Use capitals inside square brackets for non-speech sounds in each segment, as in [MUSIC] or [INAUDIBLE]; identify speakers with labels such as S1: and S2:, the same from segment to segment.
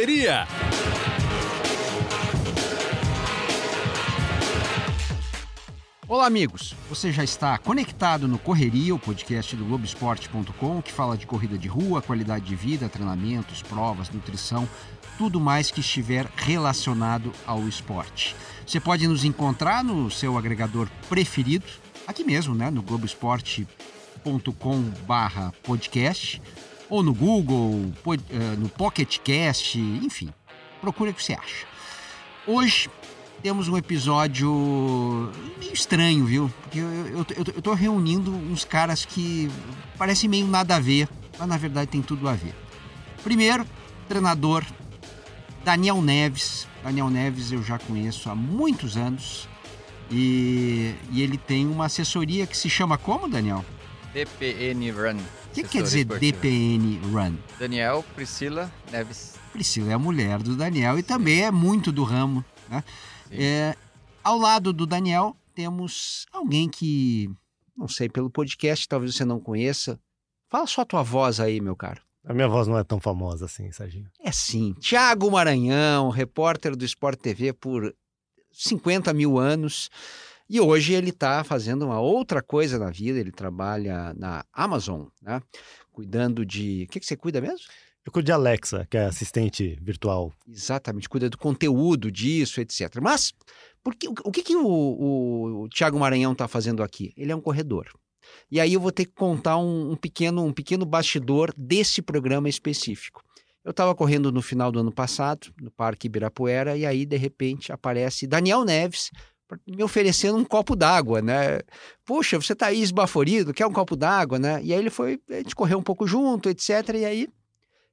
S1: correria.
S2: Olá, amigos. Você já está conectado no Correria, o podcast do Globoesporte.com, que fala de corrida de rua, qualidade de vida, treinamentos, provas, nutrição, tudo mais que estiver relacionado ao esporte. Você pode nos encontrar no seu agregador preferido, aqui mesmo, né, no globoesporte.com/podcast ou no Google, eh, no Pocket Cast, enfim. Procure o que você acha. Hoje temos um episódio meio estranho, viu? Porque eu, eu, eu, eu tô reunindo uns caras que parecem meio nada a ver, mas na verdade tem tudo a ver. Primeiro, treinador Daniel Neves. Daniel Neves eu já conheço há muitos anos e, e ele tem uma assessoria que se chama como, Daniel?
S3: DPN Run.
S2: O que quer dizer esportiva. DPN Run?
S3: Daniel Priscila Neves.
S2: Priscila é a mulher do Daniel e também é muito do ramo, né? É, ao lado do Daniel, temos alguém que, não sei, pelo podcast, talvez você não conheça. Fala só a tua voz aí, meu caro.
S4: A minha voz não é tão famosa assim, Serginho.
S2: É sim. Tiago Maranhão, repórter do Sport TV por 50 mil anos. E hoje ele está fazendo uma outra coisa na vida. Ele trabalha na Amazon, né? Cuidando de. O que, que você cuida mesmo?
S4: Eu cuido de Alexa, que é assistente virtual.
S2: Exatamente, cuida do conteúdo disso, etc. Mas por que, o que, que o, o, o Tiago Maranhão está fazendo aqui? Ele é um corredor. E aí eu vou ter que contar um, um pequeno, um pequeno bastidor desse programa específico. Eu estava correndo no final do ano passado, no Parque Ibirapuera, e aí, de repente, aparece Daniel Neves me oferecendo um copo d'água, né? Puxa, você está aí esbaforido, quer um copo d'água, né? E aí ele foi, a gente correu um pouco junto, etc. E aí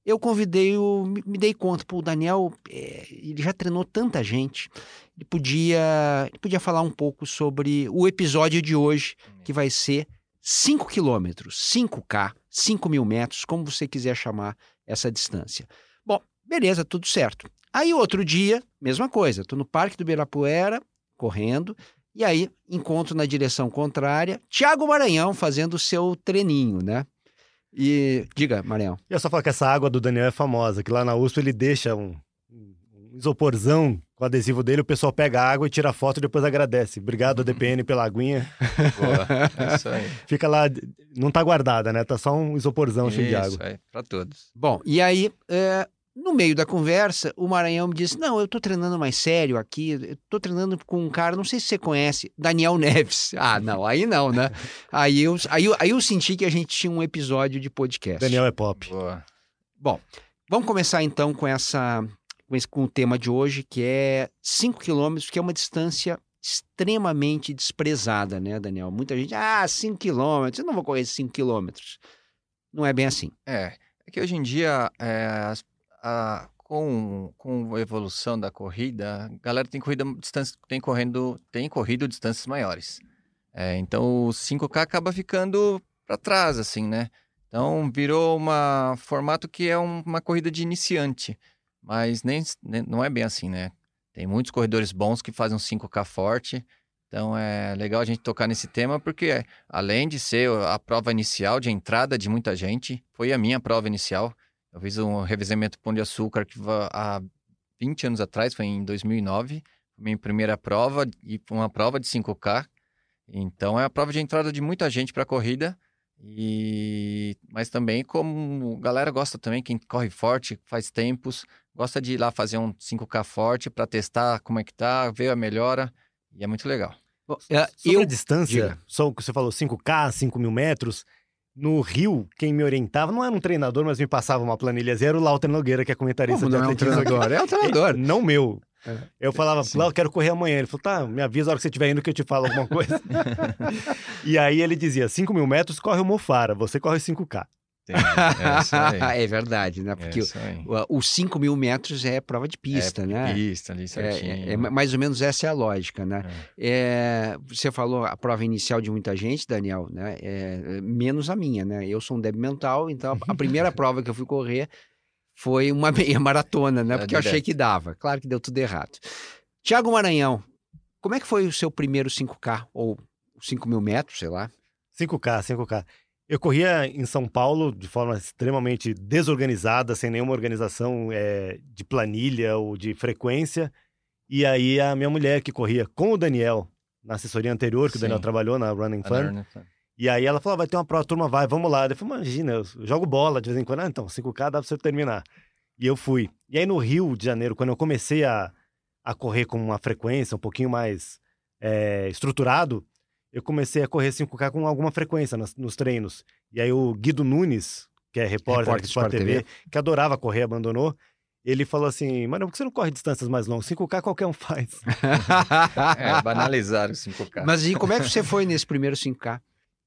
S2: eu convidei o. Me dei conta, pô, o Daniel, é, ele já treinou tanta gente. Ele podia, ele podia falar um pouco sobre o episódio de hoje, que vai ser 5 quilômetros, 5K, 5 mil metros, como você quiser chamar essa distância. Bom, beleza, tudo certo. Aí outro dia, mesma coisa, estou no Parque do Ibirapuera, correndo, e aí encontro na direção contrária Tiago Maranhão fazendo o seu treininho, né? E diga, Marião.
S4: Eu só falo que essa água do Daniel é famosa, que lá na USP ele deixa um, um isoporzão com o adesivo dele, o pessoal pega a água e tira a foto e depois agradece. Obrigado, DPN, pela aguinha.
S3: Boa, [LAUGHS] é isso aí.
S4: Fica lá, não tá guardada, né? Tá só um isoporzão isso cheio de água. Isso
S3: aí, pra todos.
S2: Bom, e aí, é, no meio da conversa, o Maranhão me disse: Não, eu tô treinando mais sério aqui, eu tô treinando com um cara, não sei se você conhece, Daniel Neves. [LAUGHS] Ah, não, aí não, né? aí, eu, aí, eu, aí eu senti que a gente tinha um episódio de podcast.
S4: Daniel é pop.
S3: Boa.
S2: Bom, vamos começar então com essa com, esse, com o tema de hoje, que é 5 quilômetros, que é uma distância extremamente desprezada, né, Daniel? Muita gente, ah, 5 quilômetros, eu não vou correr 5 quilômetros. Não é bem assim.
S3: É, é que hoje em dia é, as a, com, com a evolução da corrida, a galera tem corrida distância, tem correndo, tem corrido distâncias maiores. É, então o 5K acaba ficando para trás, assim, né? Então virou uma formato que é um, uma corrida de iniciante, mas nem, nem, não é bem assim, né? Tem muitos corredores bons que fazem um 5K forte. Então é legal a gente tocar nesse tema porque além de ser a prova inicial de entrada de muita gente, foi a minha prova inicial. Eu fiz um revezamento Pão de Açúcar que há 20 anos atrás, foi em 2009. Minha primeira prova e uma prova de 5K. Então é a prova de entrada de muita gente para a corrida. E mas também como a galera gosta também, quem corre forte, faz tempos, gosta de ir lá fazer um 5K forte para testar como é que tá, ver a melhora, e é muito legal.
S4: Bom, é, Sobre eu... a distância, Diga. só que você falou 5K, 5 mil metros, no Rio, quem me orientava, não era um treinador, mas me passava uma planilha zero, o Lauter Nogueira, que é comentarista
S2: Como
S4: de
S2: não é um treinador? É um treinador.
S4: não meu. É. Eu falava, Lau, quero correr amanhã. Ele falou, tá, me avisa a hora que você estiver indo que eu te falo alguma coisa. [LAUGHS] e aí ele dizia, 5 mil metros, corre o Mofara, você corre 5K.
S2: É, [LAUGHS] é, verdade, né? Porque é os 5 mil metros é prova de pista,
S3: é,
S2: né?
S3: Pista ali certinho.
S2: É, é, mais ou menos essa é a lógica, né? É. você falou a prova inicial de muita gente, Daniel, né? menos a minha, né? Eu sou um débil mental, então a primeira [LAUGHS] prova que eu fui correr foi uma [LAUGHS] meia maratona, né? Porque eu achei que dava. Claro que deu tudo errado. Tiago Maranhão, como é que foi o seu primeiro 5K ou 5 mil metros, sei lá?
S4: 5K, 5K. Eu corria em São Paulo de forma extremamente desorganizada, sem nenhuma organização é, de planilha ou de frequência. E aí a minha mulher que corria com o Daniel na assessoria anterior, que
S3: Sim.
S4: o Daniel trabalhou na Running Fun. E aí ela falou, "Ah, vai ter uma prova, turma, vai, vamos lá. Eu falei, imagina, eu jogo bola de vez em quando. Ah, então, 5K dá pra você terminar. E eu fui. E aí no Rio de Janeiro, quando eu comecei a, a correr com uma frequência um pouquinho mais é, estruturado, eu comecei a correr 5K com alguma frequência nas- nos treinos. E aí o Guido Nunes, que é repórter,
S2: Repórter
S4: do
S2: do
S4: Sport TV,
S2: TV.
S4: que adorava correr, abandonou. Ele falou assim, mano, por que você não corre distâncias mais longas? 5K qualquer um faz. [LAUGHS]
S3: É, banalizar o 5K.
S2: Mas e como é que você foi nesse primeiro 5K?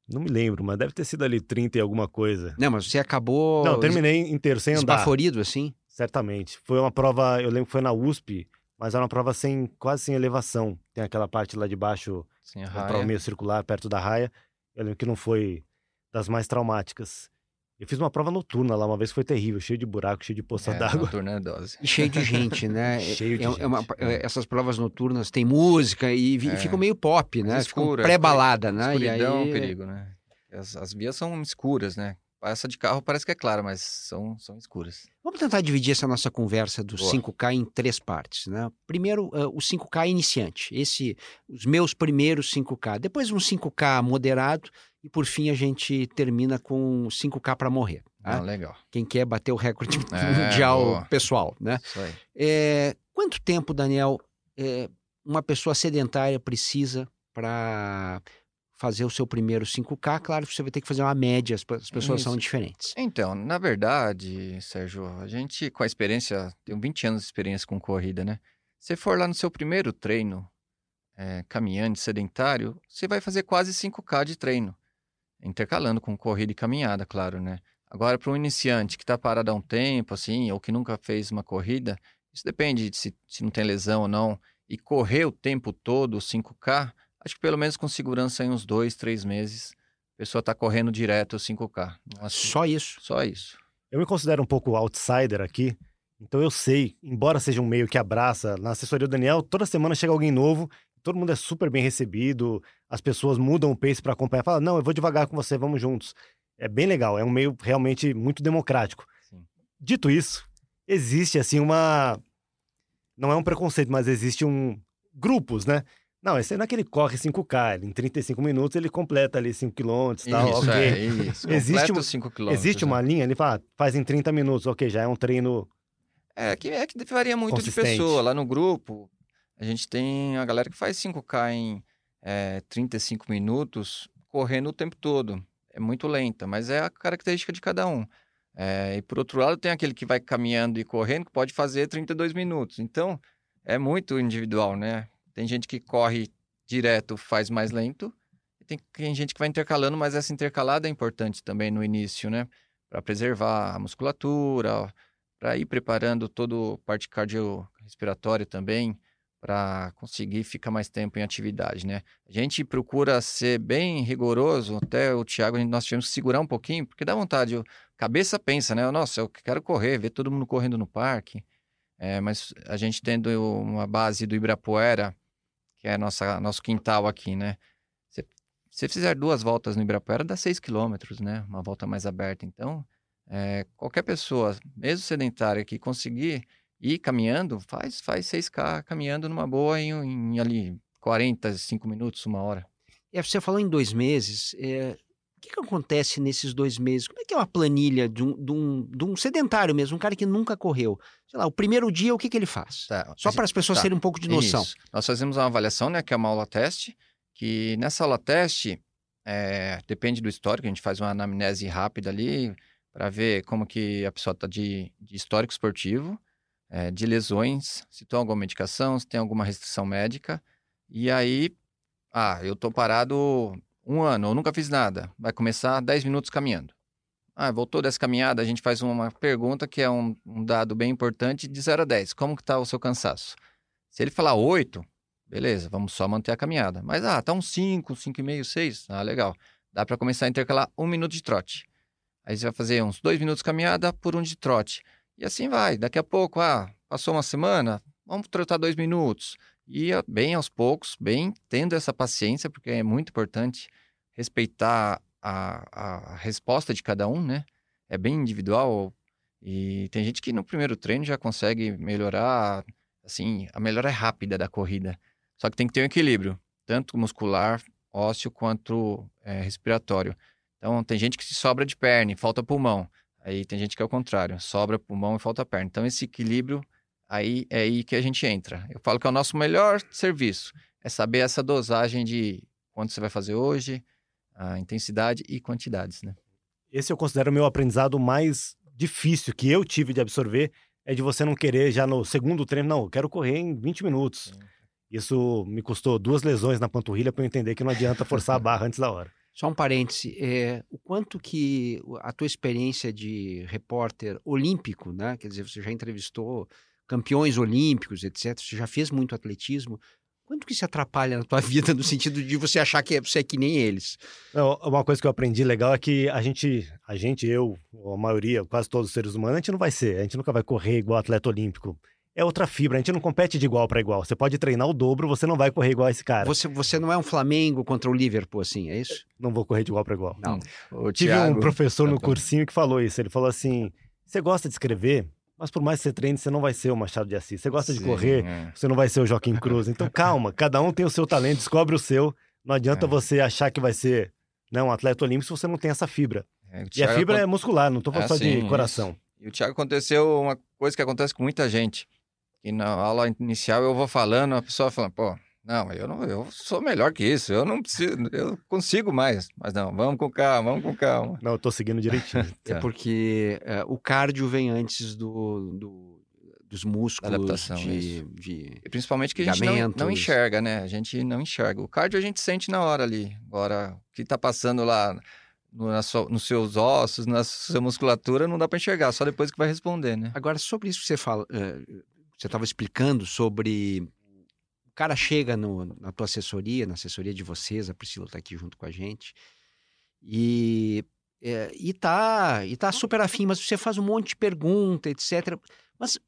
S4: Não me lembro, mas deve ter sido ali 30 e alguma coisa.
S2: Não, mas você acabou
S4: Não, terminei inteiro, sem andar.
S2: esbaforido assim?
S4: Certamente. Foi uma prova, eu lembro que foi na USP, mas era uma prova sem, quase sem elevação. Tem aquela parte lá de baixo,
S3: Sim, a
S4: uma
S3: raia.
S4: prova meio circular, perto da raia. Eu lembro que não foi das mais traumáticas. Eu fiz uma prova noturna lá, uma vez que foi terrível, cheio de buraco, cheio de poça
S3: É,
S4: d'água.
S3: noturna é dose.
S2: E cheio de gente, né? [LAUGHS]
S4: Cheio de
S2: É- é uma-
S4: gente.
S2: é- essas provas noturnas tem música e, vi-
S3: É.
S2: ficam meio pop, né?
S3: Mas
S2: Ficam
S3: escura,
S2: pré-balada, né? E
S3: Escuridão é um
S2: aí...
S3: perigo, né? As, as vias são escuras, né? Essa de carro parece que é clara, mas são, são escuras.
S2: Vamos tentar dividir essa nossa conversa do
S3: Boa.
S2: 5K em três partes, né? Primeiro, ah, o 5K iniciante, esse, os meus primeiros 5K. Depois um 5K moderado e por fim a gente termina com 5K para morrer. tá?
S3: Ah, legal.
S2: Quem quer bater o recorde [LAUGHS]
S3: É,
S2: mundial
S3: boa.
S2: pessoal, né?
S3: Isso aí.
S2: É, quanto tempo, Daniel, é, uma pessoa sedentária precisa para fazer o seu primeiro 5K? Claro que você vai ter que fazer uma média, as, pe- as pessoas são
S3: Isso.
S2: diferentes.
S3: Então, na verdade, Sérgio, a gente, com a experiência, tenho 20 anos de experiência com corrida, né? Se for lá no seu primeiro treino, é, caminhante, sedentário, você vai fazer quase 5K de treino, intercalando com corrida e caminhada, claro, né? Agora, para um iniciante que está parado há um tempo, assim, ou que nunca fez uma corrida, isso depende de se, se não tem lesão ou não, e correr o tempo todo 5K, acho que pelo menos com segurança em uns dois, três meses, a pessoa está correndo direto o 5K. Não assim-
S2: Só isso.
S3: só isso.
S4: Eu me considero um pouco outsider aqui, então eu sei, embora seja um meio que abraça, na assessoria do Daniel, toda semana chega alguém novo, todo mundo é super bem recebido, as pessoas mudam o pace para acompanhar, falam, não, eu vou devagar com você, vamos juntos. É bem legal, é um meio realmente muito democrático.
S3: Sim.
S4: Dito isso, existe assim uma. Não é um preconceito, mas existe um. Grupos, né? Não, esse não é que ele corre 5K, ele, em 35 minutos ele completa ali 5 km e tal,
S3: isso,
S4: ok.
S3: é, isso.
S4: Existe
S3: os 5 km.
S4: Existe uma linha, ele fala, faz em 30 minutos, ok, já é um treino.
S3: É que, é que varia muito de pessoa. Lá no grupo, a gente tem a galera que faz 5K em é, 35 minutos, correndo o tempo todo. É muito lenta, mas é a característica de cada um. É, e por outro lado, tem aquele que vai caminhando e correndo, que pode fazer 32 minutos. Então, é muito individual, né? Tem gente que corre direto, faz mais lento. E tem, tem gente que vai intercalando, mas essa intercalada é importante também no início, né? Para preservar a musculatura, para ir preparando toda a parte cardiorrespiratória também, para conseguir ficar mais tempo em atividade, né? A gente procura ser bem rigoroso, até o Thiago, nós tivemos que segurar um pouquinho, porque dá vontade, a cabeça pensa, né? Nossa, eu quero correr, ver todo mundo correndo no parque, É, mas a gente tendo uma base do Ibirapuera, que é nossa nosso quintal aqui, né? Se você fizer duas voltas no Ibirapuera, dá 6 quilômetros, né? Uma volta mais aberta. Então, é, qualquer pessoa, mesmo sedentária, que conseguir ir caminhando, faz, faz 6K caminhando numa boa em, em ali 45 minutos, uma hora.
S2: É, você falou em dois meses. é, o que, que acontece nesses dois meses? Como é que é uma planilha de um, de um- de um sedentário mesmo, um cara que nunca correu? Sei lá, o primeiro dia, o que, que ele faz?
S3: Tá,
S2: Só para as pessoas
S3: tá,
S2: terem um pouco de noção.
S3: Isso. Nós fazemos uma avaliação, né, que é uma aula teste, que nessa aula teste, é, depende do histórico, a gente faz uma anamnese rápida ali para ver como que a pessoa está de, de histórico esportivo, é, de lesões, se tem alguma medicação, se tem alguma restrição médica. E aí, ah, eu tô parado um ano, eu nunca fiz nada. Vai começar 10 minutos caminhando. Ah, voltou dessa caminhada, a gente faz uma pergunta que é um, um dado bem importante de 0 a 10. Como que tá o seu cansaço? Se ele falar 8, beleza, vamos só manter a caminhada. Mas, ah, tá um 5, 5,5, 6. Ah, legal. Dá para começar a intercalar um minuto de trote. Aí você vai fazer uns dois minutos de caminhada por um de trote. E assim vai. Daqui a pouco, ah, passou uma semana, vamos trotar dois minutos. E bem aos poucos, bem tendo essa paciência, porque é muito importante respeitar a, a resposta de cada um, né? É bem individual. E tem gente que no primeiro treino já consegue melhorar, assim, a melhora é rápida da corrida. Só que tem que ter um equilíbrio, tanto muscular, ósseo, quanto é, respiratório. Então, tem gente que sobra de perna e falta pulmão. Aí tem gente que é o contrário, sobra pulmão e falta perna. Então, esse equilíbrio, aí é aí que a gente entra. Eu falo que é o nosso melhor serviço, é saber essa dosagem de quanto você vai fazer hoje, a intensidade e quantidades, né?
S4: Esse eu considero o meu aprendizado mais difícil que eu tive de absorver, é de você não querer já no segundo treino, não, eu quero correr em 20 minutos. Sim. Isso me custou duas lesões na panturrilha para eu entender que não adianta forçar a [LAUGHS] barra antes da hora.
S2: Só um parêntese, é, o quanto que a tua experiência de repórter olímpico, né? Quer dizer, você já entrevistou campeões olímpicos, etc. Você já fez muito atletismo. Quanto que se atrapalha na tua [LAUGHS] vida no sentido de você achar que você é que nem eles?
S4: Não, uma coisa que eu aprendi legal é que a gente, a gente, eu, a maioria, quase todos os seres humanos, a gente não vai ser, a gente nunca vai correr igual atleta olímpico é outra fibra. A gente não compete de igual para igual. Você pode treinar o dobro, você não vai correr igual a esse cara.
S2: Você, você não é um Flamengo contra o Liverpool, assim, é isso?
S4: Não vou correr de igual para igual.
S2: Não.
S4: Tive Thiago... um professor no cursinho que falou isso. Ele falou assim: você gosta de escrever, mas por mais que você treine, você não vai ser o Machado de Assis. Você gosta Sim, de correr, é. você não vai ser o Joaquim Cruz. Então [LAUGHS] calma, cada um tem o seu talento, descobre o seu. Não adianta é. você achar que vai ser né, um atleta olímpico se você não tem essa fibra. É, e a fibra é muscular, não estou falando só de coração. Isso.
S3: E o Thiago aconteceu uma coisa que acontece com muita gente. E na aula inicial eu vou falando, a pessoa fala, pô, não, eu não, eu sou melhor que isso, eu não preciso, eu consigo mais. Mas não, vamos com calma, vamos com calma.
S4: Não, eu tô seguindo direitinho. [LAUGHS]
S2: é tá. porque é, o cardio vem antes do, do dos músculos, adaptação, de, de,
S3: principalmente que a gente não, não, enxerga, né? A gente não enxerga. O cardio a gente sente na hora ali. Agora, o que tá passando lá no, na sua, nos seus ossos, na sua musculatura, não dá para enxergar, só depois que vai responder, né?
S2: Agora, sobre isso que você fala, é, você estava explicando sobre cara chega no, na tua assessoria, na assessoria de vocês, a Priscila está aqui junto com a gente, e, é, e, tá, e tá super afim, mas você faz um monte de pergunta, etc. Mas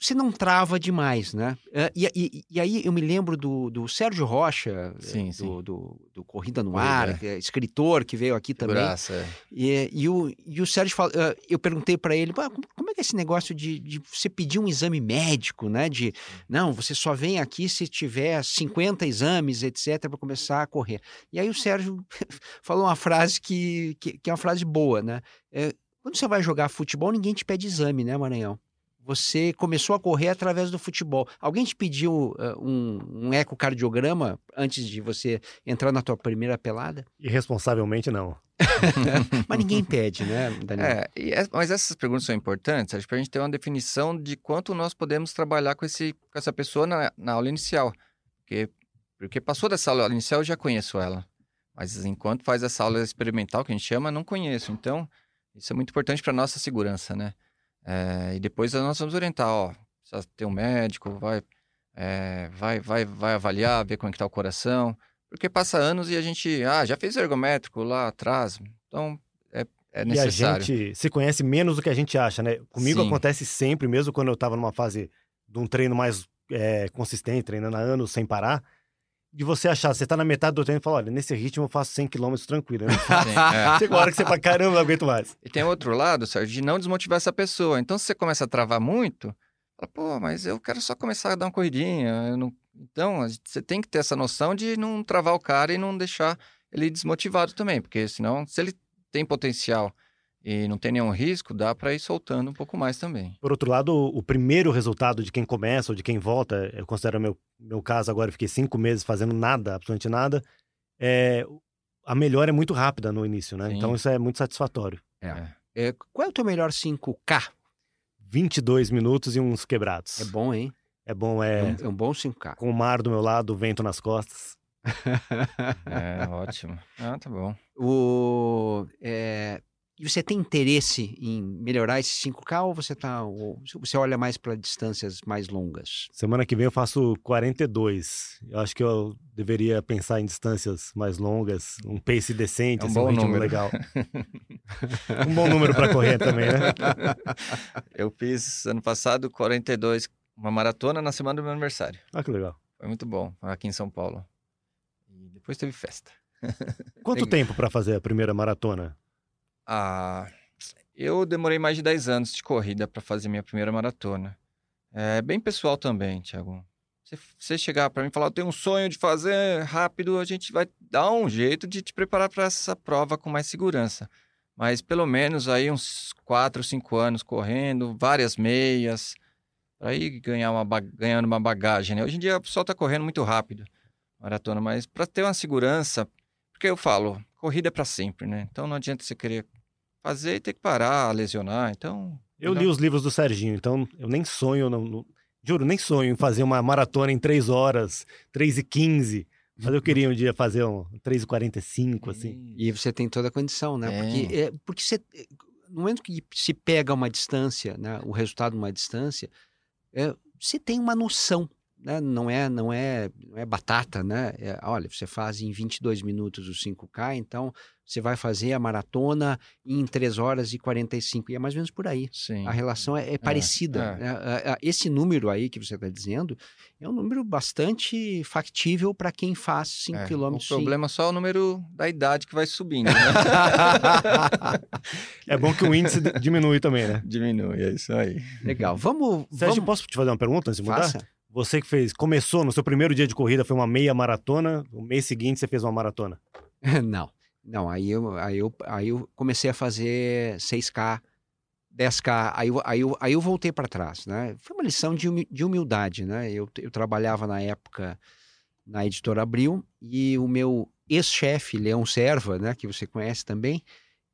S2: você não trava demais, né? É, e, e, e, aí eu me lembro do, do Sérgio Rocha, sim, do, sim. Do, do, Corrida no Corrida. Ar, é. escritor que veio aqui também. Graça, é. e, e, o, e o Sérgio fala, eu perguntei para ele, como é que é esse negócio de, de você pedir um exame médico, né? De, não, você só vem aqui se tiver 50 exames, etc, para começar a correr. E aí o Sérgio [LAUGHS] falou uma frase que, que, que é uma frase boa, né? É, quando você vai jogar futebol, ninguém te pede exame, né, Maranhão? Você começou a correr através do futebol. Alguém te pediu uh, um, um, ecocardiograma antes de você entrar na tua primeira pelada?
S4: Irresponsavelmente, não. [LAUGHS]
S2: mas ninguém pede, né, Daniel?
S3: É, é, mas essas perguntas são importantes, acho, para a gente ter uma definição de quanto nós podemos trabalhar com, esse, com essa pessoa na, na aula inicial. Porque, porque passou dessa aula inicial, eu já conheço ela. Mas enquanto faz essa aula experimental, que a gente chama, não conheço. Então, isso é muito importante para nossa segurança, né? É, e depois nós vamos orientar, ó, precisa ter um médico, vai, é, vai, vai, vai avaliar, ver como é que tá o coração, porque passa anos e a gente, ah, já fez ergométrico lá atrás, então é, é necessário.
S4: E a gente se conhece menos do que a gente acha, né? Comigo Sim. acontece sempre, mesmo quando eu estava numa fase de um treino mais é, consistente, treinando há anos sem parar, de você achar, você tá na metade do treino e fala, olha, nesse ritmo eu faço 100 km tranquilo. Né? [LAUGHS] Sim, é. Chega uma hora que você fala, caramba, não aguento mais.
S3: E tem outro lado, Sérgio, de não desmotivar essa pessoa. Então, se você começa a travar muito, fala, pô, mas eu quero só começar a dar uma corridinha. Não... Então, você tem que ter essa noção de não travar o cara e não deixar ele desmotivado também, porque senão, se ele tem potencial e não tem nenhum risco, dá para ir soltando um pouco mais também.
S4: Por outro lado, o primeiro resultado de quem começa ou de quem volta, eu considero meu, meu caso agora, eu fiquei cinco meses fazendo nada, absolutamente nada, é, a melhora é muito rápida no início, né? Sim. Então isso é muito satisfatório.
S2: É. é. É, qual é o teu melhor 5K?
S4: 22 minutos e uns quebrados.
S2: É bom, hein?
S4: É bom, é.
S2: É um, é um bom 5K.
S4: Com o mar do meu lado, o vento nas costas. [LAUGHS]
S3: é, ótimo. Ah, tá bom.
S2: O, é, e você tem interesse em melhorar esse 5K ou você tá ou você olha mais para distâncias mais longas?
S4: Semana que vem eu faço 42. Eu acho que eu deveria pensar em distâncias mais longas, um pace decente,
S3: é um, assim, bom um número legal. [LAUGHS]
S4: um bom número para correr também, né?
S3: Eu fiz ano passado 42, uma maratona na semana do meu aniversário.
S4: Ah, que legal.
S3: Foi muito bom, aqui em São Paulo. E depois teve festa.
S4: Quanto [LAUGHS] tempo para fazer a primeira maratona?
S3: Ah, eu demorei mais de 10 anos de corrida para fazer minha primeira maratona. É bem pessoal também, Thiago. Se você chegar para mim e falar, eu tenho um sonho de fazer rápido, a gente vai dar um jeito de te preparar para essa prova com mais segurança. Mas pelo menos aí uns 4, 5 anos correndo, várias meias, para ir ganhar uma, ganhando uma bagagem. Né? Hoje em dia o pessoal está correndo muito rápido, maratona, mas para ter uma segurança, porque eu falo, corrida é para sempre, né? Então não adianta você querer fazer e ter que parar, lesionar. Então.
S4: Eu li os livros do Serginho, então eu nem sonho, não, não, juro, nem sonho em fazer uma maratona em 3 horas, 3 e 15. Mas eu queria um dia fazer um 3,45, assim.
S2: E você tem toda a condição, né? É. Porque, é, porque você, no momento que se pega uma distância, né, o resultado de uma distância, é, você tem uma noção né? não é não é não é batata, né? É, olha, você faz em 22 minutos o 5K, então você vai fazer a maratona em 3 horas e 45. E é mais ou menos por aí.
S3: Sim.
S2: A relação é, é, é parecida. É. Né? Esse número aí que você está dizendo é um número bastante factível para quem faz 5 km. É,
S3: o problema é só o número da idade que vai subindo. Né? [LAUGHS]
S4: é bom que o índice diminui também, né?
S3: Diminui, é isso aí.
S2: Legal. Vamos.
S4: Sérgio,
S2: vamos...
S4: posso te fazer uma pergunta antes de mudar? Faça. Você que fez, começou no seu primeiro dia de corrida, foi uma meia maratona, no mês seguinte você fez uma maratona? [LAUGHS]
S2: Não, não, aí eu, aí eu, aí eu comecei a fazer 6K, 10K, aí eu, aí eu, aí eu voltei para trás, né? Foi uma lição de humildade, né? Eu, eu trabalhava na época na editora Abril e o meu ex-chefe, Leão Serva, né, que você conhece também,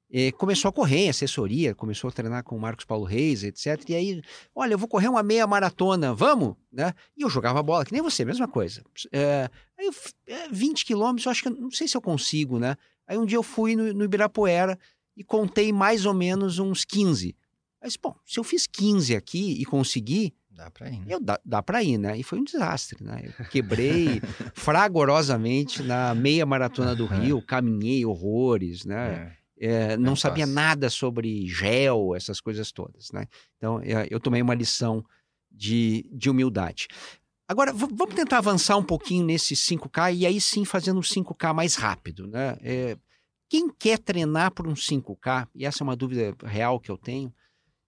S2: e começou a correr assessoria, começou a treinar com o Marcos Paulo Reis, etc. E aí, olha, eu vou correr uma meia maratona, vamos? Né? E eu jogava bola, que nem você, mesma coisa. É, aí, 20 é, quilômetros, eu acho que, não sei se eu consigo, né? Aí um dia eu fui no, no Ibirapuera e contei mais ou menos uns 15. Mas, bom, se eu fiz 15 aqui e consegui,
S3: Dá pra ir, né?
S2: Eu, dá, dá pra ir, né? E foi um desastre, né? Eu quebrei [LAUGHS] fragorosamente na meia maratona do Rio, caminhei horrores, né? É. É, não, sabia nada sobre gel, essas coisas todas, né? Então, é, eu tomei uma lição de, de humildade. Agora, vamos tentar avançar um pouquinho nesse 5K e aí sim fazendo um 5K mais rápido, né? É, quem quer treinar por um 5K, e essa é uma dúvida real que eu tenho,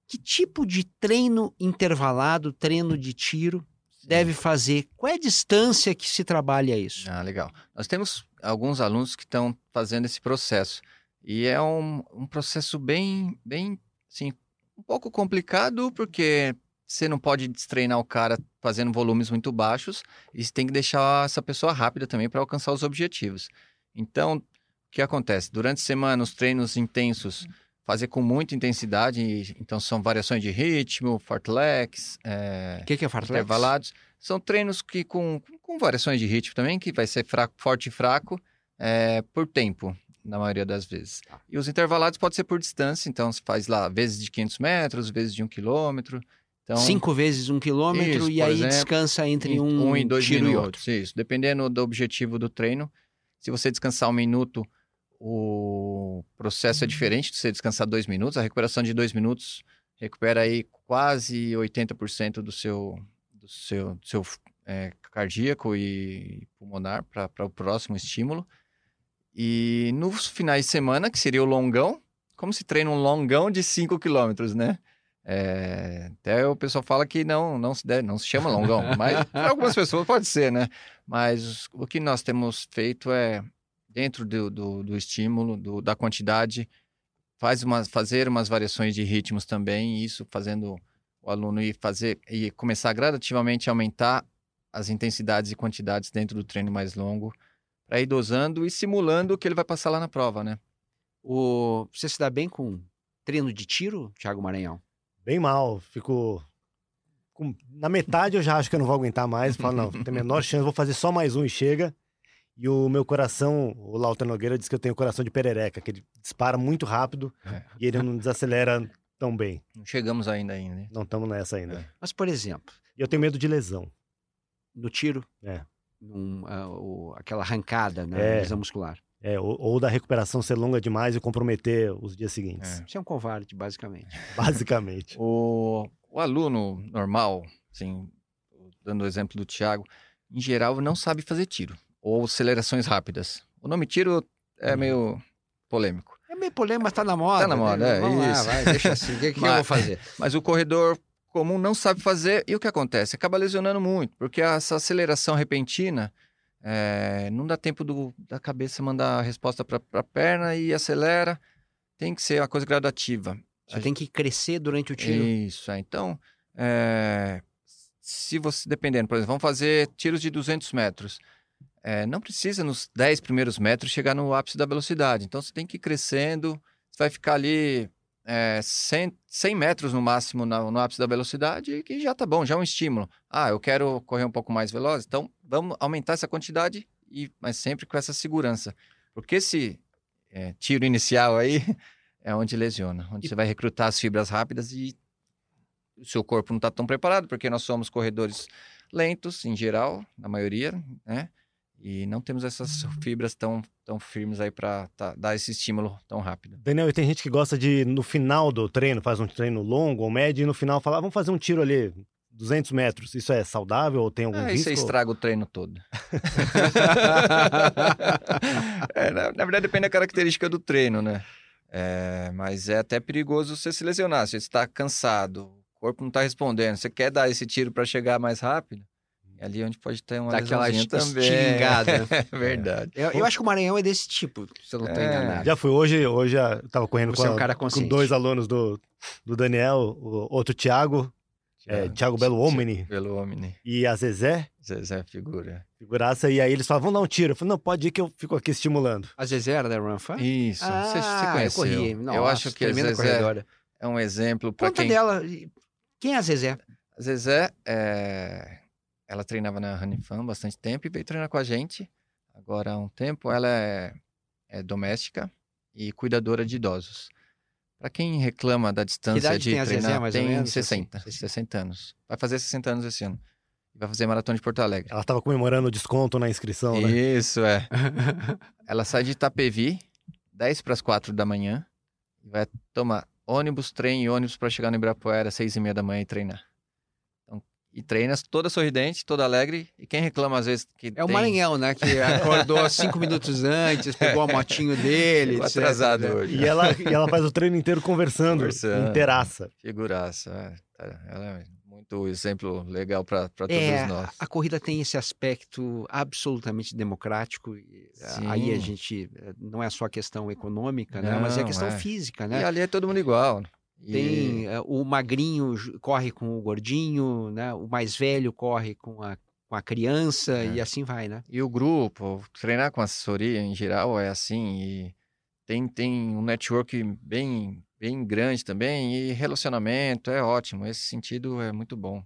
S2: que tipo de treino intervalado, treino de tiro, deve fazer? Qual é a distância que se trabalha isso?
S3: Ah, legal. Nós temos alguns alunos que estão fazendo esse processo. E é um, um processo bem, bem, assim, um pouco complicado, porque você não pode treinar o cara fazendo volumes muito baixos e você tem que deixar essa pessoa rápida também para alcançar os objetivos. Então, o que acontece? Durante a semana, os treinos intensos, fazer com muita intensidade, então são variações de ritmo, fartleks,
S2: é, que, que é fartleks?
S3: intervalados. São treinos que com, com variações de ritmo também, que vai ser fraco, forte e fraco é, por tempo na maioria das vezes. Tá. E os intervalados pode ser por distância, então se faz lá vezes de 500 metros, vezes de um quilômetro. Então,
S2: Cinco vezes um quilômetro isso, e aí exemplo, descansa entre um, um e dois tiro minutos.
S3: E outro. Isso, dependendo do objetivo do treino. Se você descansar um minuto, o processo é diferente de você descansar dois minutos. A recuperação de dois minutos recupera aí quase 80% do seu, do seu, do seu é, cardíaco e pulmonar para o próximo estímulo. E nos finais de semana, que seria o longão, como se treina um longão de 5 quilômetros, né? É, até o pessoal fala que não, não se deve, não se chama longão, [LAUGHS] mas para algumas pessoas pode ser, né? Mas o que nós temos feito é, dentro do, do, do estímulo, do, da quantidade, faz uma, fazer umas variações de ritmos também, isso fazendo o aluno ir fazer e começar gradativamente a aumentar as intensidades e quantidades dentro do treino mais longo, para ir dosando e simulando o que ele vai passar lá na prova, né?
S2: O... Você se dá bem com treino de tiro, Thiago Maranhão?
S4: Bem mal, fico... Com... Na metade eu já acho que eu não vou aguentar mais, falo, não, tem a menor chance, vou fazer só mais um e chega. E o meu coração, o Lauter Nogueira diz que eu tenho coração de perereca, que ele dispara muito rápido é. e ele não desacelera tão bem.
S3: Não chegamos ainda ainda, né?
S4: Não estamos nessa ainda. É.
S2: Mas, por exemplo...
S4: E eu tenho medo de lesão.
S2: No tiro?
S4: É
S2: num, uh, aquela arrancada né, é, muscular.
S4: É, ou, ou, da recuperação ser longa demais e comprometer os dias seguintes.
S2: É. Você é um covarde, basicamente. [LAUGHS] [LAUGHS]
S4: basicamente.
S3: o, o aluno normal, assim, dando o exemplo do Thiago, em geral não sabe fazer tiro ou acelerações rápidas. O nome tiro é
S4: Uhum.
S3: meio polêmico.
S2: É meio polêmico, mas tá na moda.
S3: Tá na moda,
S2: né?
S3: é,
S2: Vamos lá,
S3: isso.
S2: vai, deixa assim. O que, que eu [LAUGHS]
S3: Mas-
S2: vou fazer?
S3: Mas o corredor comum não sabe fazer e o que acontece? Acaba lesionando muito, porque essa aceleração repentina é, não dá tempo do- da cabeça mandar a resposta para a perna e acelera. Tem que ser uma coisa gradativa.
S2: Você tem que crescer durante o tiro.
S3: Isso, é. então, é, se você, dependendo, por exemplo, vamos fazer tiros de 200 metros. É, não precisa nos 10 primeiros metros chegar no ápice da velocidade. Então, você tem que ir crescendo, você vai ficar ali é, 100, 100 metros no máximo na- no ápice da velocidade e já tá bom, já é um estímulo. Ah, eu quero correr um pouco mais veloz, então vamos aumentar essa quantidade, e, mas sempre com essa segurança. Porque esse é, tiro inicial aí [LAUGHS] é onde lesiona, onde
S2: E-
S3: você vai recrutar as fibras rápidas e o seu corpo não está tão preparado, porque nós somos corredores lentos, em geral, na maioria, né? E não temos essas fibras tão, tão firmes aí para dar esse estímulo tão rápido.
S4: Daniel, e tem gente que gosta de, no final do treino, faz um treino longo ou médio, e no final fala, ah, vamos fazer um tiro ali, 200 metros. Isso é saudável ou tem algum
S3: Ah,
S4: risco?
S3: isso estraga o treino todo. [LAUGHS] [LAUGHS] É, na, na verdade, depende da característica do treino, né? É, mas é até perigoso você se lesionar. Se você está cansado, o corpo não está respondendo, você quer dar esse tiro para chegar mais rápido, ali onde pode ter uma
S2: Dá aquela
S3: lesãozinha
S2: es-
S3: também.
S2: estilingada. [LAUGHS]
S3: É verdade.
S2: Eu, eu acho que o Maranhão é desse tipo, se eu não estou
S3: É,
S2: enganado.
S4: Já fui hoje, hoje ah, eu tava correndo
S2: Você
S4: com,
S2: é um
S4: a- com dois alunos do, do Daniel, o outro Thiago, é, Thiago Belo Omni
S3: Pelo Omni.
S4: e a Zezé,
S3: Zezé figura.
S4: figuraça, e aí eles falavam, vamos dar um tiro. Eu falei, não, pode ir que eu fico aqui estimulando.
S2: A Zezé era da Run Fun?
S3: Isso, você, você
S2: Ah,
S3: conheceu.
S2: eu corri.
S3: eu acho que a Zezé
S2: corredora.
S3: é um exemplo para
S2: Conta
S3: quem...
S2: dela. Quem é a Zezé?
S3: A Zezé, é, ela treinava na Honey Fan bastante tempo e veio treinar com a gente. Agora há um tempo, ela é, é doméstica e cuidadora de idosos. Para quem reclama da distância de
S2: tem Zezé,
S3: treinar,
S2: ou
S3: tem
S2: menos,
S3: 60,
S2: assim?
S3: 60 anos. Vai fazer 60 anos esse ano. Vai fazer maratona de Porto Alegre.
S4: Ela tava comemorando o desconto na inscrição, né?
S3: Isso, é. [LAUGHS] Ela sai de Itapevi, 10 para as 4 da manhã, e vai tomar ônibus, trem e ônibus para chegar no Ibirapuera às 6 e meia da manhã e treinar. E treina toda sorridente, toda alegre, e quem reclama às vezes que
S2: É o
S3: tem...
S2: Maranhão, né? Que acordou [LAUGHS] cinco minutos antes, pegou a motinho dele. [LAUGHS] Etc,
S3: atrasado
S2: né?
S3: hoje.
S4: E ela, e ela faz o treino inteiro conversando,
S3: Conversando.
S4: inteiraça.
S3: Figuraça. é, Ela é muito exemplo legal para todos
S2: É,
S3: nós.
S2: a corrida tem esse aspecto absolutamente democrático. e, ah, Aí a
S3: Sim.
S2: gente eh, não é só a questão econômica, né? Mas é a questão
S3: é.
S2: física,
S3: E
S2: né?
S3: ali é todo mundo igual. E-
S2: Tem eh, o magrinho corre com o gordinho, né? O mais velho corre com a, com a criança
S3: É.
S2: e assim vai, né?
S3: E o grupo, treinar com assessoria em geral é assim, e tem, tem um network bem, bem grande também, e relacionamento é ótimo, esse sentido é muito bom.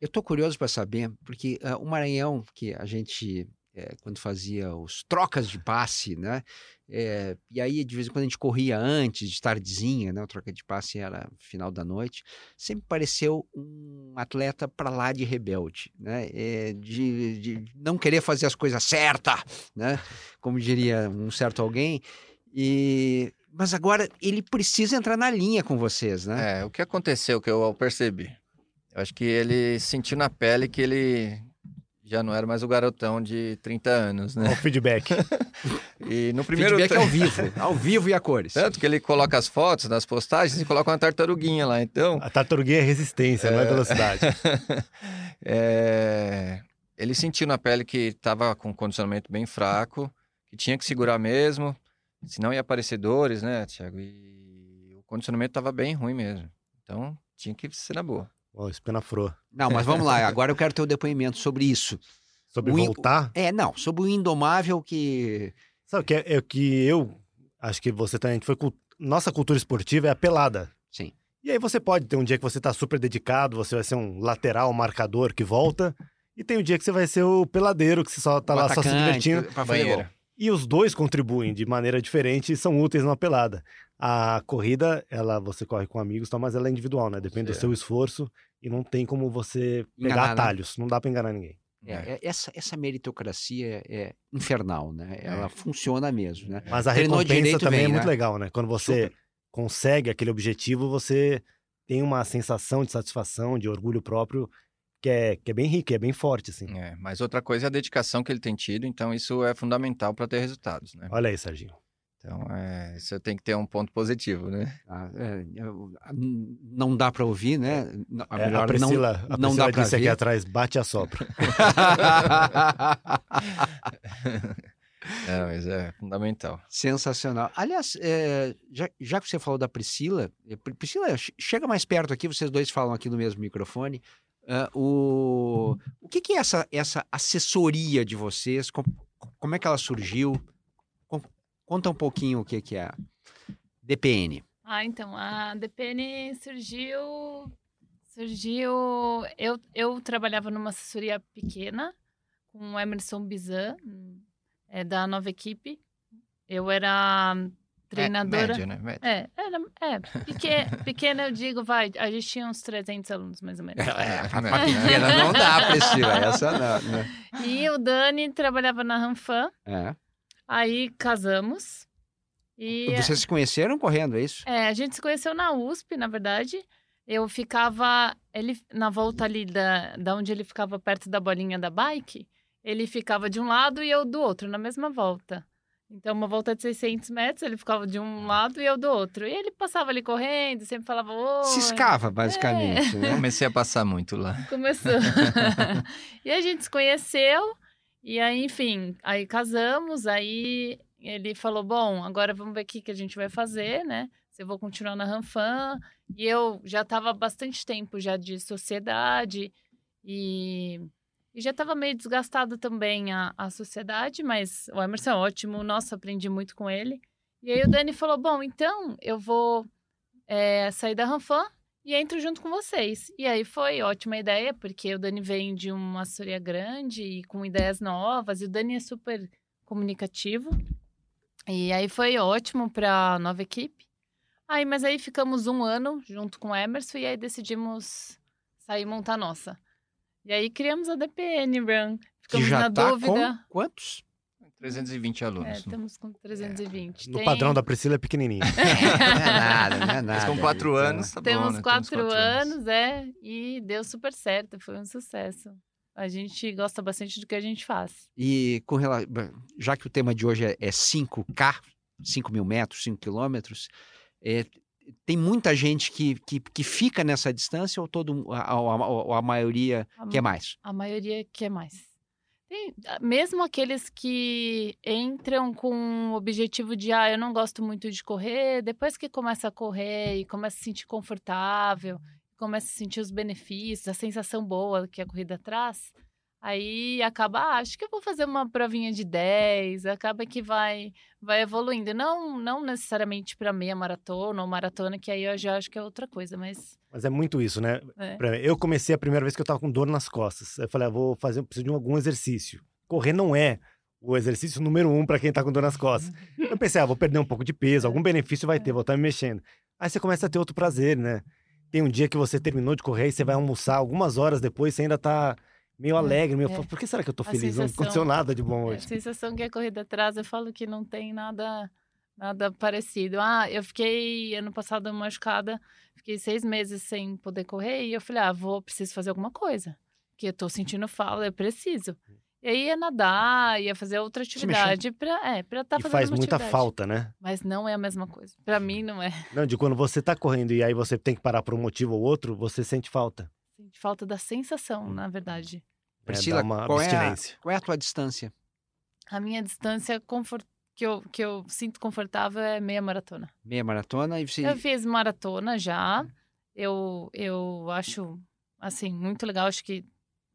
S2: Eu tô curioso para saber, porque ah, o Maranhão, que a gente, eh, quando fazia os trocas de passe, né? eh, e aí, de vez em quando, a gente corria antes, de tardezinha, né? O troca de passe era final da noite. Sempre pareceu um atleta para lá de rebelde, né? eh, de, de não querer fazer as coisas certas, né? Como diria um certo alguém. E... Mas agora ele precisa entrar na linha com vocês, né?
S3: É, o que aconteceu que eu percebi? Eu acho que ele sentiu na pele que ele já não era mais o garotão de 30 anos, né?
S4: o feedback. [LAUGHS]
S3: E no primeiro
S2: Feedback ao vivo, ao vivo e a cores.
S3: Tanto que ele coloca as fotos nas postagens e coloca uma tartaruguinha lá, então...
S4: A tartaruguinha é resistência, não é velocidade. [LAUGHS]
S3: É, Ele sentiu na pele que estava com um condicionamento bem fraco, que tinha que segurar mesmo, senão ia aparecer dores, né, Thiago? E o condicionamento estava bem ruim mesmo. Então, tinha que ser na boa.
S4: Ó, espinafrou.
S2: Não, mas vamos lá, agora eu quero ter o depoimento sobre isso.
S4: Sobre
S2: O in-
S4: voltar,
S2: É, não, sobre o indomável que.
S4: sabe o que é, é o que eu acho que você também foi cul- nossa cultura esportiva é a pelada.
S2: Sim.
S4: E aí você pode ter um dia que você tá super dedicado, você vai ser um lateral, marcador que volta, e tem um dia que você vai ser o peladeiro que você só tá
S2: o
S4: lá só se
S2: atacante,
S4: divertindo.
S2: pra.
S3: Banheira.
S4: E os dois contribuem de maneira diferente e são úteis numa pelada. A corrida, ela você corre com amigos, mas ela é individual, né? Depende do seu esforço e não tem como você pegar
S2: Enganar, né?
S4: atalhos. Não dá pra enganar ninguém.
S2: É, é, essa, essa meritocracia é infernal, né? Ela funciona mesmo, né?
S4: Mas a
S2: Treinou
S4: recompensa
S2: direito,
S4: também
S2: vem,
S4: é muito
S2: né?
S4: legal, né? Quando você
S2: Super.
S4: consegue aquele objetivo, você tem uma sensação de satisfação, de orgulho próprio que é, que é bem rico, é bem forte, assim.
S3: É, mas outra coisa é a dedicação que ele tem tido, então isso é fundamental para ter resultados, né?
S4: Olha aí, Serginho.
S3: Então, é, isso tem que ter um ponto positivo, né?
S2: Ah, é, a- não dá para ouvir, né? Não-
S4: É,
S2: melhor
S4: a Priscila,
S2: não,
S4: a
S2: não
S4: Priscila
S2: dá para
S4: disse aqui
S2: ver.
S4: atrás, bate a sopra. [LAUGHS]
S3: É, mas é fundamental.
S2: Sensacional. Aliás, é, já, já que você falou da Priscila, Pri- Priscila, che- chega mais perto aqui, vocês dois falam aqui no mesmo microfone. Ah, o o que, que é essa, essa assessoria de vocês? Com- como é que ela surgiu? Conta um pouquinho o que, que é a DPN.
S1: Ah, então, a DPN surgiu. Surgiu. Eu, eu trabalhava numa assessoria pequena com o Emerson Bizan, é, da nova equipe. Eu era treinadora.
S3: É, média, né? Média.
S1: É, era, é pequena, [LAUGHS] pequena, eu digo, vai, a gente tinha uns 300 alunos, mais ou menos.
S2: É, a pequena não dá, Priscila, essa não. Né?
S1: E o Dani trabalhava na Ranfan,
S2: É.
S1: aí casamos. E
S2: Vocês se conheceram correndo, é isso?
S1: É, a gente se conheceu na USP, na verdade. Eu ficava, ele na volta ali da, da onde ele ficava perto da bolinha da bike, ele ficava de um lado e eu do outro, na mesma volta. Então, uma volta de 600 metros, ele ficava de um lado e eu do outro. E ele passava ali correndo, sempre falava, oi.
S2: Ciscava, basicamente, né?
S3: Comecei a passar muito lá.
S1: Começou. [LAUGHS] e a gente se conheceu, e aí, enfim, aí casamos, aí ele falou, bom, agora vamos ver o que, que a gente vai fazer, né? Se eu vou continuar na Ranfan. E eu já estava bastante tempo já de sociedade, e, e já estava meio desgastado também a, a sociedade, mas o Emerson é ótimo, nossa, aprendi muito com ele. E aí o Dani falou, bom, então eu vou é, sair da Ranfan e entro junto com vocês. E aí foi ótima ideia, porque o Dani vem de uma assessoria grande e com ideias novas, e o Dani é super comunicativo. E aí foi ótimo para a nova equipe. Aí, mas aí ficamos um ano junto com o Emerson e aí decidimos sair e montar a nossa. E aí criamos a DPN.
S2: Que
S1: Ficamos na
S2: tá
S1: dúvida.
S2: com quantos?
S3: 320
S1: É,
S3: alunos. né?
S1: estamos com 320.
S4: No
S1: Tem-
S4: padrão da Priscila é pequenininho. [LAUGHS]
S2: Não é nada, não é nada.
S3: Mas com quatro
S2: Então,
S3: anos, tá
S1: Temos
S3: bom, né?
S1: quatro, anos, é, e deu super certo, foi um sucesso. A gente gosta bastante do que a gente faz.
S2: E com relação, já que o tema de hoje é, é 5K, 5 mil metros, 5 quilômetros, é, tem muita gente que, que, que fica nessa distância ou todo a, a, a- a maioria
S1: A,
S2: quer mais?
S1: a maioria quer mais. Tem, ah, mesmo aqueles que entram com o objetivo de, ah, eu não gosto muito de correr, depois que começa a correr e começa a se sentir confortável, começa a sentir os benefícios, a sensação boa que a corrida traz, aí acaba, ah, acho que eu vou fazer uma provinha de 10, acaba que vai vai evoluindo. Não, não necessariamente para meia maratona ou maratona, que aí eu já acho que é outra coisa, mas...
S4: Mas é muito isso, né?
S1: é.
S4: Eu comecei a primeira vez que eu tava com dor nas costas. Eu falei, ah, vou fazer, preciso de algum exercício. Correr não é o exercício número um para quem tá com dor nas costas. Eu [LAUGHS] pensei, ah, vou perder um pouco de peso, algum benefício vai ter, vou estar me mexendo. Aí você começa a ter outro prazer, né? Tem um dia que você terminou de correr e você vai almoçar, algumas horas depois você ainda tá meio alegre, meio,
S1: é.
S4: por que será que eu tô
S1: A
S4: feliz? Não
S1: sensação-
S4: aconteceu nada de bom
S1: É, a
S4: hoje.
S1: sensação que a corrida traz, eu falo que não tem nada nada parecido. Ah, eu fiquei ano passado machucada, fiquei seis meses sem poder correr e eu falei, ah, vou, preciso fazer alguma coisa, que eu tô sentindo falta, eu preciso. E aí ia nadar, ia fazer outra atividade para é, estar
S4: e
S1: fazendo
S4: faz
S1: uma
S4: muita
S1: atividade.
S4: falta, né?
S1: Mas não é a mesma coisa. Para mim não é. [LAUGHS]
S4: Não, de quando você tá correndo e aí você tem que parar por um motivo ou outro, você sente falta.
S1: Sente falta da sensação, na verdade.
S2: Priscila, qual é, a, qual é a tua distância?
S1: A minha distância confort... que, eu, que eu sinto confortável é meia maratona.
S2: Meia maratona e você...
S1: Eu fiz maratona já. Eu, eu acho, assim, muito legal. Acho que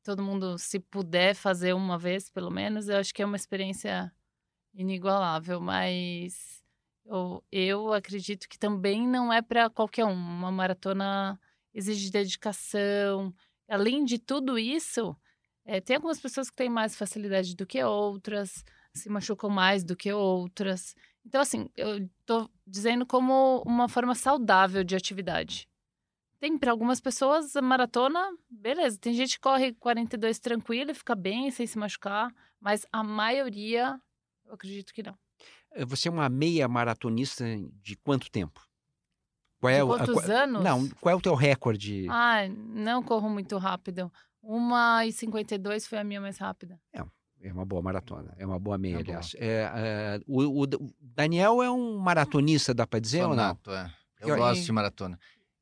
S1: todo mundo, se puder fazer uma vez, pelo menos, eu acho que é uma experiência inigualável. Mas eu, eu acredito que também não é para qualquer um. Uma maratona exige dedicação. Além de tudo isso, eh, tem algumas pessoas que têm mais facilidade do que outras, se machucam mais do que outras. Então, assim, eu tô dizendo como uma forma saudável de atividade. Tem para algumas pessoas a maratona, beleza. Tem gente que corre 42 tranquilo e fica bem sem se machucar, mas a maioria, eu acredito que não.
S2: Você é uma meia maratonista de quanto tempo? Qual
S1: De
S2: é o- a-
S1: quantos
S2: qual-
S1: anos?
S2: Não, qual é o teu recorde?
S1: Ah, não corro muito rápido. Uma e 52 foi a minha mais rápida.
S2: É uma boa maratona, é uma boa meia,
S3: É boa.
S2: aliás. É, é, o, o Daniel é um maratonista, dá pra dizer ou não?
S3: É. Eu
S2: Eu-
S3: gosto de maratona.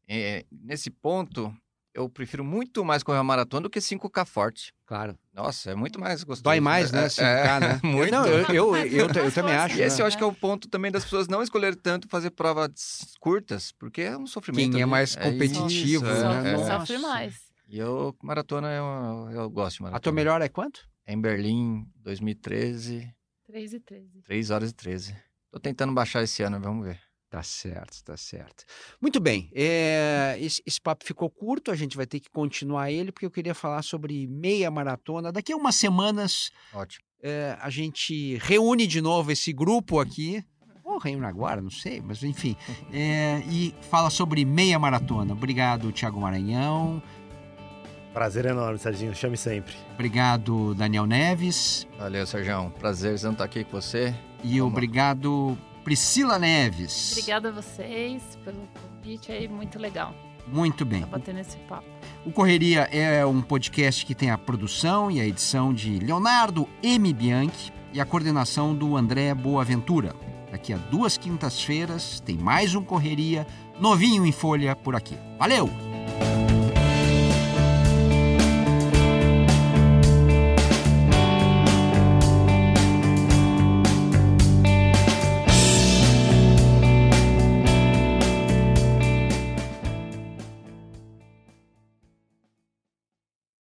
S3: É, nesse ponto, eu prefiro muito mais correr uma maratona do que 5K forte.
S2: Claro.
S3: Nossa, é muito mais gostoso.
S2: Dói mais, né?
S3: É,
S2: 5K, né? [LAUGHS]
S3: muito.
S2: Não, eu, eu, eu, eu também acho.
S3: E esse eu
S2: né?
S3: acho que é o ponto também das pessoas não escolherem tanto fazer provas curtas, porque é um sofrimento.
S2: Quem é
S3: ali.
S2: mais competitivo,
S3: é,
S2: né?
S3: é.
S1: Sofre mais.
S3: E eu, maratona, eu, eu gosto de maratona.
S2: A tua melhor é quanto?
S3: É em Berlim, 2013,
S1: 3 e 13.
S3: 3 horas e 13. Tô tentando baixar esse ano, vamos ver.
S2: Tá certo, tá certo. Muito bem, é, esse, esse papo ficou curto, a gente vai ter que continuar ele, porque eu queria falar sobre meia maratona. Daqui a umas semanas
S3: Ótimo.
S2: é, a gente reúne de novo esse grupo aqui, ou reúne agora, não sei, mas enfim, é, e fala sobre meia maratona. Obrigado, Tiago Maranhão.
S4: Prazer enorme, Serginho. Chame sempre.
S2: Obrigado, Daniel Neves.
S3: Valeu, Sérgio. Prazer estar aqui com você.
S2: E
S3: Vamos
S2: obrigado, Priscila Neves.
S1: Obrigada a vocês pelo convite aí, muito legal.
S2: Muito bem.
S1: Tá batendo esse papo.
S2: O Correria é um podcast que tem a produção e a edição de Leonardo M. Bianchi e a coordenação do André Boaventura. Daqui a duas quintas-feiras tem mais um Correria novinho em folha por aqui. Valeu!